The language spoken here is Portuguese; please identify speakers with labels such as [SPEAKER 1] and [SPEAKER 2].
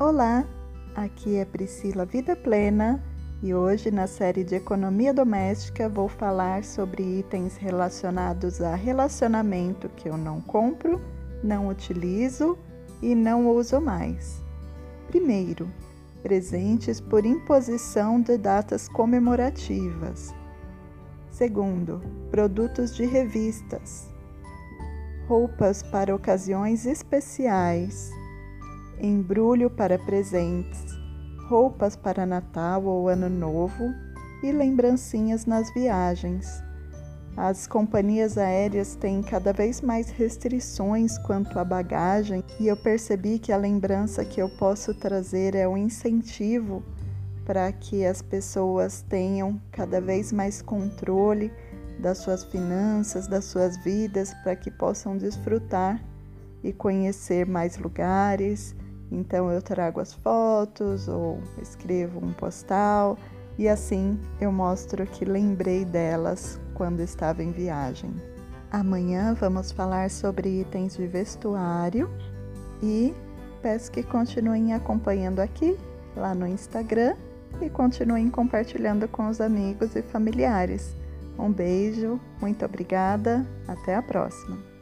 [SPEAKER 1] Olá, aqui é Priscila Vida Plena e hoje na série de Economia Doméstica vou falar sobre itens relacionados a relacionamento que eu não compro, não utilizo e não uso mais. Primeiro, presentes por imposição de datas comemorativas. Segundo, produtos de revistas, roupas para ocasiões especiais, embrulho para presentes roupas para Natal ou Ano Novo e lembrancinhas nas viagens. As companhias aéreas têm cada vez mais restrições quanto à bagagem e eu percebi que a lembrança que eu posso trazer é um incentivo para que as pessoas tenham cada vez mais controle das suas finanças, das suas vidas, para que possam desfrutar e conhecer mais lugares então eu trago as fotos ou escrevo um postal e assim eu mostro que lembrei delas quando estava em viagem. Amanhã vamos falar sobre itens de vestuário e peço que continuem acompanhando aqui, lá no Instagram e continuem compartilhando com os amigos e familiares. Um beijo, muito obrigada, até a próxima!